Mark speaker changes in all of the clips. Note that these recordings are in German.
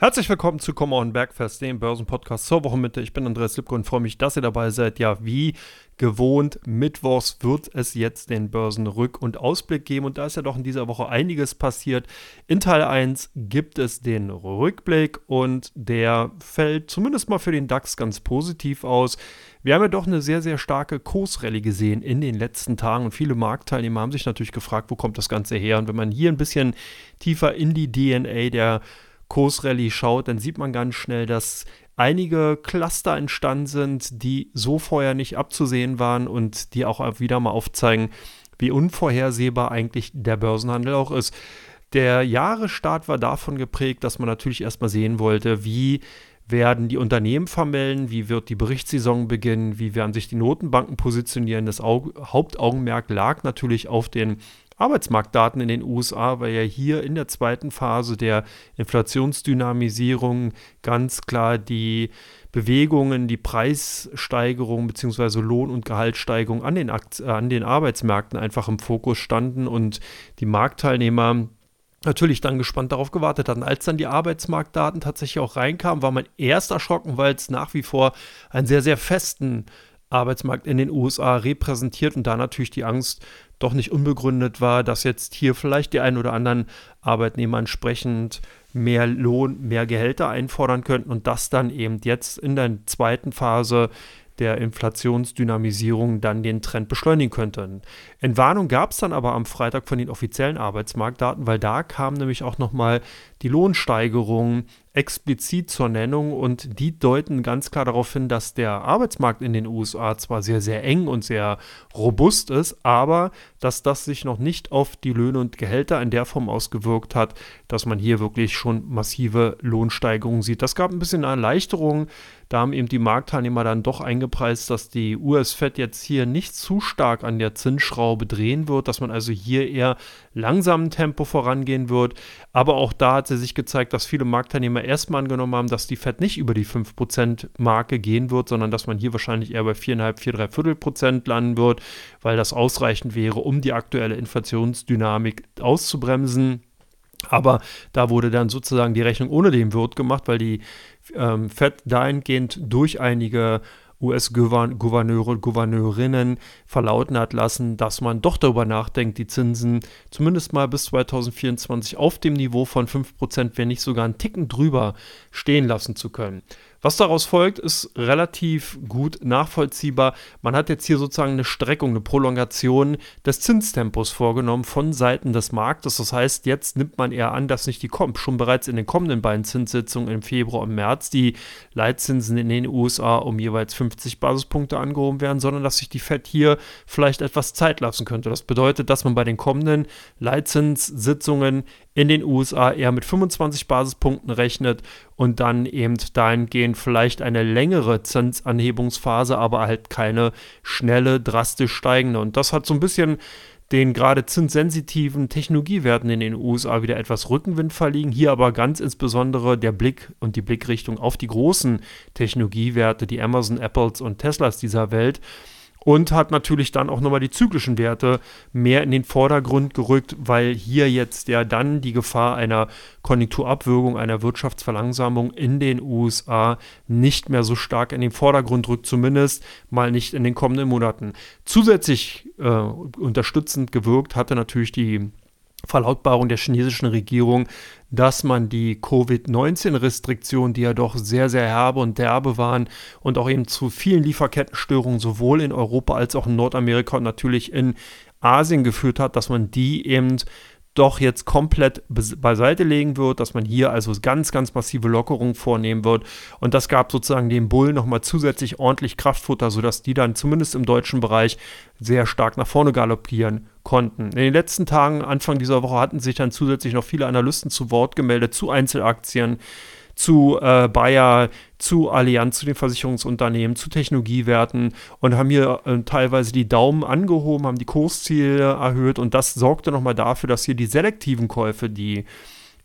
Speaker 1: Herzlich willkommen zu Come On Bergfest, dem Börsenpodcast zur Wochenmitte. Ich bin Andreas Lipko und freue mich, dass ihr dabei seid. Ja, wie gewohnt, mittwochs wird es jetzt den Börsenrück- und Ausblick geben. Und da ist ja doch in dieser Woche einiges passiert. In Teil 1 gibt es den Rückblick und der fällt zumindest mal für den DAX ganz positiv aus. Wir haben ja doch eine sehr, sehr starke Kursrallye gesehen in den letzten Tagen und viele Marktteilnehmer haben sich natürlich gefragt, wo kommt das Ganze her? Und wenn man hier ein bisschen tiefer in die DNA der Kursrallye schaut, dann sieht man ganz schnell, dass einige Cluster entstanden sind, die so vorher nicht abzusehen waren und die auch wieder mal aufzeigen, wie unvorhersehbar eigentlich der Börsenhandel auch ist. Der Jahresstart war davon geprägt, dass man natürlich erstmal sehen wollte, wie werden die Unternehmen vermelden, wie wird die Berichtssaison beginnen, wie werden sich die Notenbanken positionieren. Das Hauptaugenmerk lag natürlich auf den Arbeitsmarktdaten in den USA, weil ja hier in der zweiten Phase der Inflationsdynamisierung ganz klar die Bewegungen, die Preissteigerung bzw. Lohn- und Gehaltssteigerung an den, an den Arbeitsmärkten einfach im Fokus standen und die Marktteilnehmer natürlich dann gespannt darauf gewartet hatten. Als dann die Arbeitsmarktdaten tatsächlich auch reinkamen, war man erst erschrocken, weil es nach wie vor einen sehr, sehr festen Arbeitsmarkt in den USA repräsentiert und da natürlich die Angst doch nicht unbegründet war, dass jetzt hier vielleicht die ein oder anderen Arbeitnehmer entsprechend mehr Lohn, mehr Gehälter einfordern könnten und das dann eben jetzt in der zweiten Phase der Inflationsdynamisierung dann den Trend beschleunigen könnte. Entwarnung gab es dann aber am Freitag von den offiziellen Arbeitsmarktdaten, weil da kam nämlich auch nochmal die Lohnsteigerung explizit zur Nennung und die deuten ganz klar darauf hin, dass der Arbeitsmarkt in den USA zwar sehr, sehr eng und sehr robust ist, aber dass das sich noch nicht auf die Löhne und Gehälter in der Form ausgewirkt hat, dass man hier wirklich schon massive Lohnsteigerungen sieht. Das gab ein bisschen Erleichterung. Da haben eben die Marktteilnehmer dann doch eingepreist, dass die US-Fed jetzt hier nicht zu stark an der Zinsschraube drehen wird, dass man also hier eher langsamen Tempo vorangehen wird. Aber auch da hat sie sich gezeigt, dass viele Marktteilnehmer erstmal angenommen haben, dass die Fed nicht über die 5%-Marke gehen wird, sondern dass man hier wahrscheinlich eher bei 4,5, 4, 3 Viertel Prozent landen wird, weil das ausreichend wäre, um die aktuelle Inflationsdynamik auszubremsen. Aber da wurde dann sozusagen die Rechnung ohne den Wirt gemacht, weil die ähm, Fed dahingehend durch einige US-Gouverneure und Gouverneurinnen verlauten hat lassen, dass man doch darüber nachdenkt, die Zinsen zumindest mal bis 2024 auf dem Niveau von 5%, wenn nicht sogar einen Ticken drüber stehen lassen zu können. Was daraus folgt, ist relativ gut nachvollziehbar. Man hat jetzt hier sozusagen eine Streckung, eine Prolongation des Zinstempos vorgenommen von Seiten des Marktes. Das heißt, jetzt nimmt man eher an, dass nicht die kommt, schon bereits in den kommenden beiden Zinssitzungen im Februar und März die Leitzinsen in den USA um jeweils 50 Basispunkte angehoben werden, sondern dass sich die Fed hier vielleicht etwas Zeit lassen könnte. Das bedeutet, dass man bei den kommenden Leitzinssitzungen in den USA eher mit 25 Basispunkten rechnet und dann eben dahingehend vielleicht eine längere Zinsanhebungsphase, aber halt keine schnelle, drastisch steigende. Und das hat so ein bisschen den gerade zinssensitiven Technologiewerten in den USA wieder etwas Rückenwind verliehen. Hier aber ganz insbesondere der Blick und die Blickrichtung auf die großen Technologiewerte, die Amazon, Apples und Teslas dieser Welt und hat natürlich dann auch nochmal die zyklischen Werte mehr in den Vordergrund gerückt, weil hier jetzt ja dann die Gefahr einer Konjunkturabwürgung, einer Wirtschaftsverlangsamung in den USA nicht mehr so stark in den Vordergrund rückt, zumindest mal nicht in den kommenden Monaten. Zusätzlich äh, unterstützend gewirkt hatte natürlich die Verlautbarung der chinesischen Regierung, dass man die Covid-19-Restriktionen, die ja doch sehr, sehr herbe und derbe waren und auch eben zu vielen Lieferkettenstörungen sowohl in Europa als auch in Nordamerika und natürlich in Asien geführt hat, dass man die eben doch jetzt komplett beiseite legen wird, dass man hier also ganz, ganz massive Lockerungen vornehmen wird. Und das gab sozusagen dem Bullen nochmal zusätzlich ordentlich Kraftfutter, sodass die dann zumindest im deutschen Bereich sehr stark nach vorne galoppieren konnten. In den letzten Tagen, Anfang dieser Woche, hatten sich dann zusätzlich noch viele Analysten zu Wort gemeldet zu Einzelaktien zu äh, Bayer, zu Allianz, zu den Versicherungsunternehmen, zu Technologiewerten und haben hier äh, teilweise die Daumen angehoben, haben die Kursziele erhöht und das sorgte nochmal dafür, dass hier die selektiven Käufe, die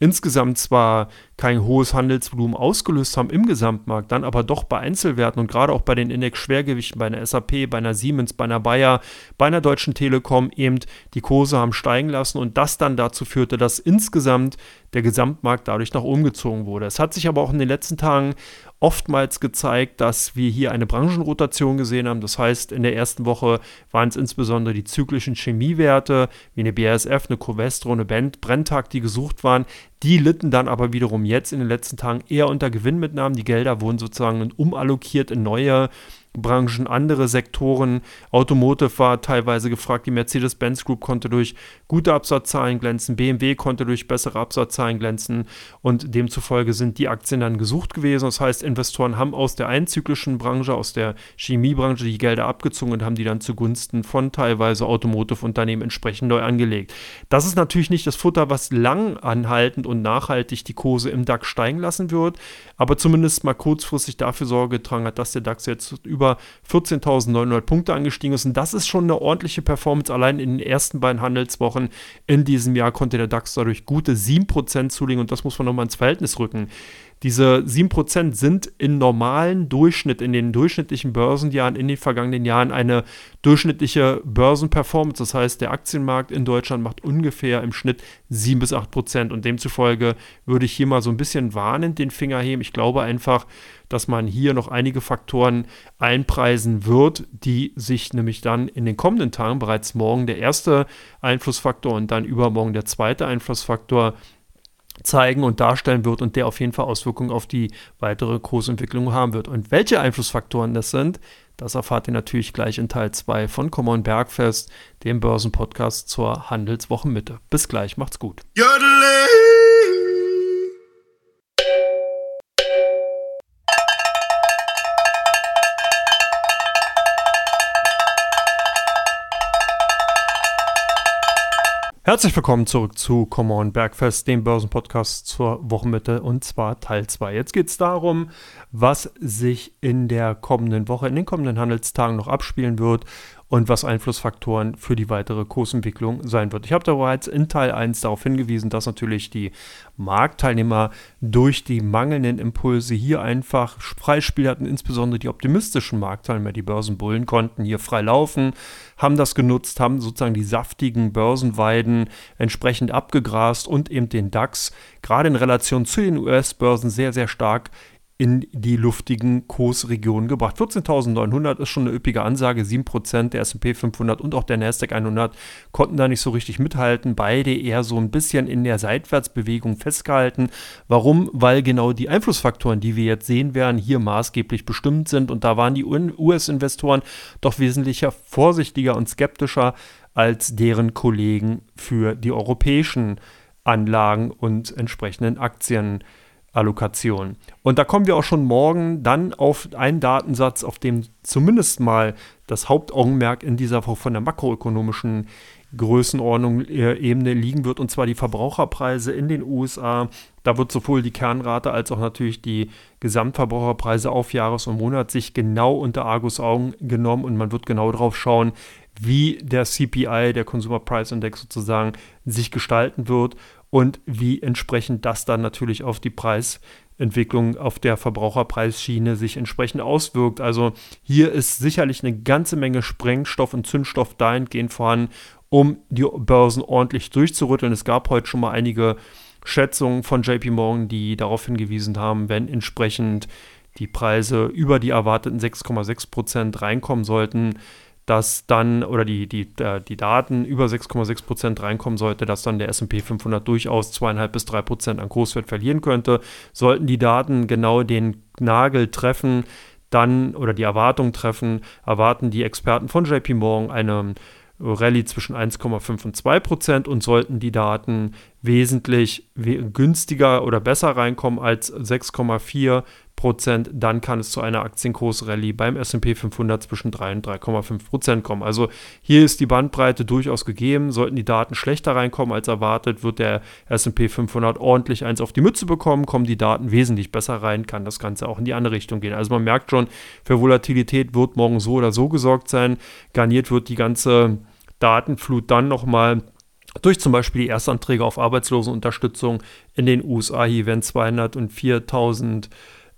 Speaker 1: insgesamt zwar kein hohes Handelsvolumen ausgelöst haben im Gesamtmarkt, dann aber doch bei Einzelwerten und gerade auch bei den Index-Schwergewichten, bei einer SAP, bei einer Siemens, bei einer Bayer, bei einer Deutschen Telekom eben die Kurse haben steigen lassen und das dann dazu führte, dass insgesamt der Gesamtmarkt dadurch nach oben gezogen wurde. Es hat sich aber auch in den letzten Tagen oftmals gezeigt, dass wir hier eine Branchenrotation gesehen haben. Das heißt, in der ersten Woche waren es insbesondere die zyklischen Chemiewerte, wie eine BASF, eine Covestro, eine Brenntag, die gesucht waren. Die litten dann aber wiederum jetzt in den letzten Tagen eher unter Gewinnmitnahmen. Die Gelder wurden sozusagen umallokiert in neue Branchen, andere Sektoren. Automotive war teilweise gefragt. Die Mercedes-Benz Group konnte durch gute Absatzzahlen glänzen. BMW konnte durch bessere Absatzzahlen glänzen. Und demzufolge sind die Aktien dann gesucht gewesen. Das heißt, Investoren haben aus der einzyklischen Branche, aus der Chemiebranche die Gelder abgezogen und haben die dann zugunsten von teilweise Automotive-Unternehmen entsprechend neu angelegt. Das ist natürlich nicht das Futter, was lang anhaltend und nachhaltig die Kurse im DAX steigen lassen wird, aber zumindest mal kurzfristig dafür Sorge getragen hat, dass der DAX jetzt über über 14.900 Punkte angestiegen ist. Und das ist schon eine ordentliche Performance. Allein in den ersten beiden Handelswochen in diesem Jahr konnte der DAX dadurch gute 7% zulegen. Und das muss man nochmal ins Verhältnis rücken. Diese 7% sind im normalen Durchschnitt, in den durchschnittlichen Börsenjahren in den vergangenen Jahren eine durchschnittliche Börsenperformance. Das heißt, der Aktienmarkt in Deutschland macht ungefähr im Schnitt 7 bis 8%. Und demzufolge würde ich hier mal so ein bisschen warnend den Finger heben. Ich glaube einfach, dass man hier noch einige Faktoren einpreisen wird, die sich nämlich dann in den kommenden Tagen bereits morgen der erste Einflussfaktor und dann übermorgen der zweite Einflussfaktor zeigen und darstellen wird und der auf jeden Fall Auswirkungen auf die weitere Kursentwicklung haben wird. Und welche Einflussfaktoren das sind, das erfahrt ihr natürlich gleich in Teil 2 von Common Bergfest, dem Börsenpodcast zur Handelswochenmitte. Bis gleich, macht's gut. Jodele! Herzlich willkommen zurück zu Come On Bergfest, dem Börsenpodcast zur Wochenmitte und zwar Teil 2. Jetzt geht es darum, was sich in der kommenden Woche, in den kommenden Handelstagen noch abspielen wird und was Einflussfaktoren für die weitere Kursentwicklung sein wird. Ich habe da bereits in Teil 1 darauf hingewiesen, dass natürlich die Marktteilnehmer durch die mangelnden Impulse hier einfach Freispiel hatten, insbesondere die optimistischen Marktteilnehmer, die Börsenbullen konnten hier frei laufen, haben das genutzt, haben sozusagen die saftigen Börsenweiden entsprechend abgegrast und eben den DAX gerade in Relation zu den US-Börsen sehr, sehr stark in die luftigen Kursregionen gebracht. 14.900 ist schon eine üppige Ansage. 7% der S&P 500 und auch der Nasdaq 100 konnten da nicht so richtig mithalten. Beide eher so ein bisschen in der Seitwärtsbewegung festgehalten. Warum? Weil genau die Einflussfaktoren, die wir jetzt sehen werden, hier maßgeblich bestimmt sind. Und da waren die US-Investoren doch wesentlich vorsichtiger und skeptischer als deren Kollegen für die europäischen Anlagen und entsprechenden Aktien. Allokation. Und da kommen wir auch schon morgen dann auf einen Datensatz, auf dem zumindest mal das Hauptaugenmerk in dieser von der makroökonomischen Größenordnung äh, Ebene liegen wird, und zwar die Verbraucherpreise in den USA. Da wird sowohl die Kernrate als auch natürlich die Gesamtverbraucherpreise auf Jahres- und Monat sich genau unter Argus Augen genommen und man wird genau darauf schauen, wie der CPI, der Consumer Price Index sozusagen, sich gestalten wird und wie entsprechend das dann natürlich auf die Preisentwicklung auf der Verbraucherpreisschiene sich entsprechend auswirkt. Also hier ist sicherlich eine ganze Menge Sprengstoff und Zündstoff dahingehend vorhanden, um die Börsen ordentlich durchzurütteln. Es gab heute schon mal einige Schätzungen von JP Morgan, die darauf hingewiesen haben, wenn entsprechend die Preise über die erwarteten 6,6 Prozent reinkommen sollten, dass dann, oder die, die, äh, die Daten über 6,6 Prozent reinkommen sollte, dass dann der SP 500 durchaus zweieinhalb bis drei Prozent an Großwert verlieren könnte. Sollten die Daten genau den Nagel treffen, dann oder die Erwartung treffen, erwarten die Experten von JP Morgan eine Rallye zwischen 1,5 und 2 Prozent und sollten die Daten wesentlich günstiger oder besser reinkommen als 6,4 Prozent, dann kann es zu einer Aktienkursrallye beim S&P 500 zwischen 3 und 3,5 Prozent kommen. Also hier ist die Bandbreite durchaus gegeben. Sollten die Daten schlechter reinkommen als erwartet, wird der S&P 500 ordentlich eins auf die Mütze bekommen. Kommen die Daten wesentlich besser rein, kann das Ganze auch in die andere Richtung gehen. Also man merkt schon, für Volatilität wird morgen so oder so gesorgt sein. Garniert wird die ganze Datenflut dann nochmal durch zum Beispiel die Erstanträge auf Arbeitslosenunterstützung in den USA. Hier werden 204.000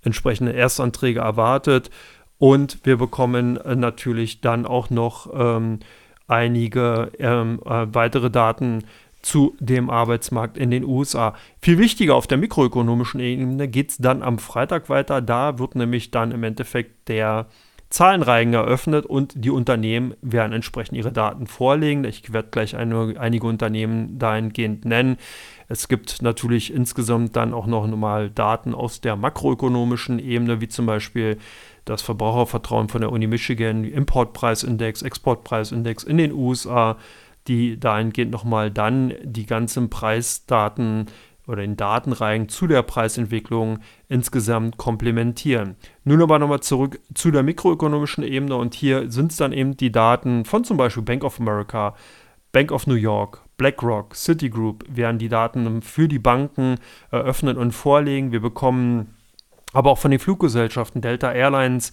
Speaker 1: entsprechende Erstanträge erwartet. Und wir bekommen äh, natürlich dann auch noch ähm, einige ähm, äh, weitere Daten zu dem Arbeitsmarkt in den USA. Viel wichtiger auf der mikroökonomischen Ebene geht es dann am Freitag weiter. Da wird nämlich dann im Endeffekt der Zahlenreigen eröffnet und die Unternehmen werden entsprechend ihre Daten vorlegen. Ich werde gleich eine, einige Unternehmen dahingehend nennen. Es gibt natürlich insgesamt dann auch noch mal Daten aus der makroökonomischen Ebene, wie zum Beispiel das Verbrauchervertrauen von der Uni Michigan, Importpreisindex, Exportpreisindex in den USA, die dahingehend nochmal dann die ganzen Preisdaten oder den Datenreihen zu der Preisentwicklung insgesamt komplementieren. Nun aber nochmal zurück zu der mikroökonomischen Ebene und hier sind es dann eben die Daten von zum Beispiel Bank of America, Bank of New York, BlackRock, Citigroup werden die Daten für die Banken eröffnen und vorlegen. Wir bekommen aber auch von den Fluggesellschaften Delta Airlines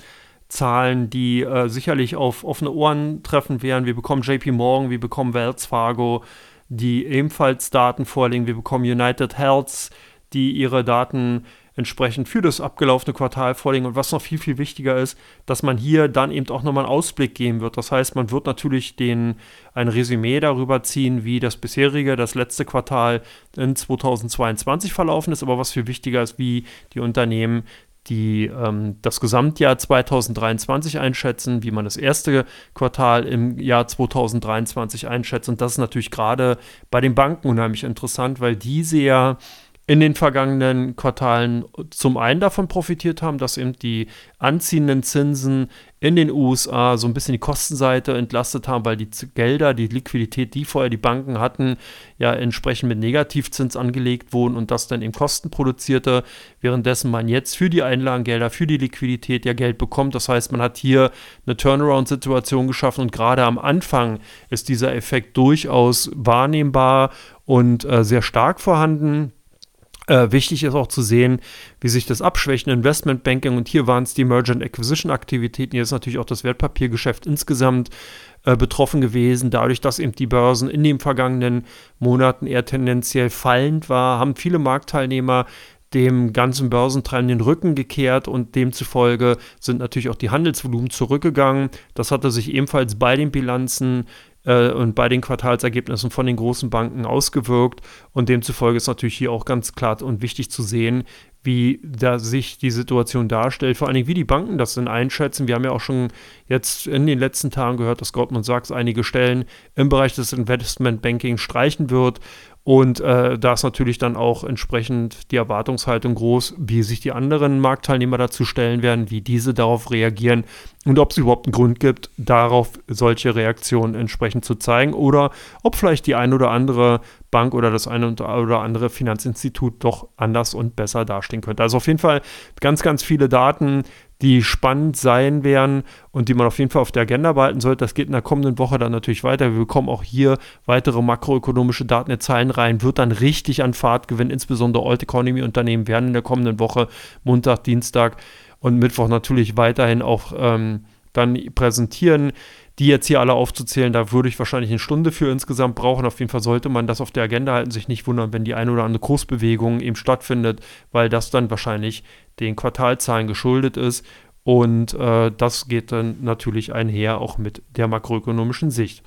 Speaker 1: Zahlen, die äh, sicherlich auf offene Ohren treffen werden. Wir bekommen JP Morgan, wir bekommen Wells Fargo, die ebenfalls Daten vorlegen. Wir bekommen United Health, die ihre Daten entsprechend für das abgelaufene Quartal vorlegen. Und was noch viel, viel wichtiger ist, dass man hier dann eben auch nochmal einen Ausblick geben wird. Das heißt, man wird natürlich den, ein Resümee darüber ziehen, wie das bisherige, das letzte Quartal in 2022 verlaufen ist. Aber was viel wichtiger ist, wie die Unternehmen die ähm, das Gesamtjahr 2023 einschätzen, wie man das erste Quartal im Jahr 2023 einschätzt. Und das ist natürlich gerade bei den Banken unheimlich interessant, weil diese ja in den vergangenen Quartalen zum einen davon profitiert haben, dass eben die anziehenden Zinsen in den USA so ein bisschen die Kostenseite entlastet haben, weil die Gelder, die Liquidität, die vorher die Banken hatten, ja entsprechend mit Negativzins angelegt wurden und das dann eben Kosten produzierte, währenddessen man jetzt für die Einlagengelder, für die Liquidität ja Geld bekommt. Das heißt, man hat hier eine Turnaround-Situation geschaffen und gerade am Anfang ist dieser Effekt durchaus wahrnehmbar und äh, sehr stark vorhanden. Äh, wichtig ist auch zu sehen, wie sich das abschwächende Investmentbanking und hier waren es die Merger Acquisition Aktivitäten, hier ist natürlich auch das Wertpapiergeschäft insgesamt äh, betroffen gewesen. Dadurch, dass eben die Börsen in den vergangenen Monaten eher tendenziell fallend war, haben viele Marktteilnehmer dem ganzen Börsentreiben den Rücken gekehrt und demzufolge sind natürlich auch die Handelsvolumen zurückgegangen. Das hatte sich ebenfalls bei den Bilanzen äh, und bei den Quartalsergebnissen von den großen Banken ausgewirkt. Und demzufolge ist natürlich hier auch ganz klar und wichtig zu sehen, wie da sich die Situation darstellt, vor allen Dingen, wie die Banken das denn einschätzen. Wir haben ja auch schon jetzt in den letzten Tagen gehört, dass Goldman Sachs einige Stellen im Bereich des Investmentbanking streichen wird. Und äh, da ist natürlich dann auch entsprechend die Erwartungshaltung groß, wie sich die anderen Marktteilnehmer dazu stellen werden, wie diese darauf reagieren und ob es überhaupt einen Grund gibt, darauf solche Reaktionen entsprechend zu zeigen oder ob vielleicht die ein oder andere Bank oder das eine oder andere Finanzinstitut doch anders und besser dastehen könnte. Also auf jeden Fall ganz, ganz viele Daten, die spannend sein werden und die man auf jeden Fall auf der Agenda behalten sollte. Das geht in der kommenden Woche dann natürlich weiter. Wir bekommen auch hier weitere makroökonomische Daten in Zahlen rein, wird dann richtig an Fahrt gewinnen. Insbesondere Old Economy Unternehmen werden in der kommenden Woche, Montag, Dienstag und Mittwoch natürlich weiterhin auch ähm, dann präsentieren. Die jetzt hier alle aufzuzählen, da würde ich wahrscheinlich eine Stunde für insgesamt brauchen. Auf jeden Fall sollte man das auf der Agenda halten, sich nicht wundern, wenn die eine oder andere Kursbewegung eben stattfindet, weil das dann wahrscheinlich den Quartalzahlen geschuldet ist. Und äh, das geht dann natürlich einher auch mit der makroökonomischen Sicht.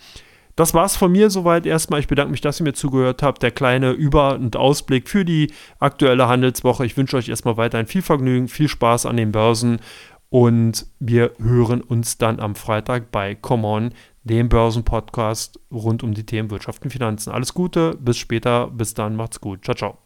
Speaker 1: Das war's von mir soweit erstmal. Ich bedanke mich, dass ihr mir zugehört habt. Der kleine Über- und Ausblick für die aktuelle Handelswoche. Ich wünsche euch erstmal weiterhin viel Vergnügen, viel Spaß an den Börsen und wir hören uns dann am Freitag bei Come On, dem Börsenpodcast rund um die Themen Wirtschaft und Finanzen. Alles Gute, bis später, bis dann, macht's gut. Ciao, ciao.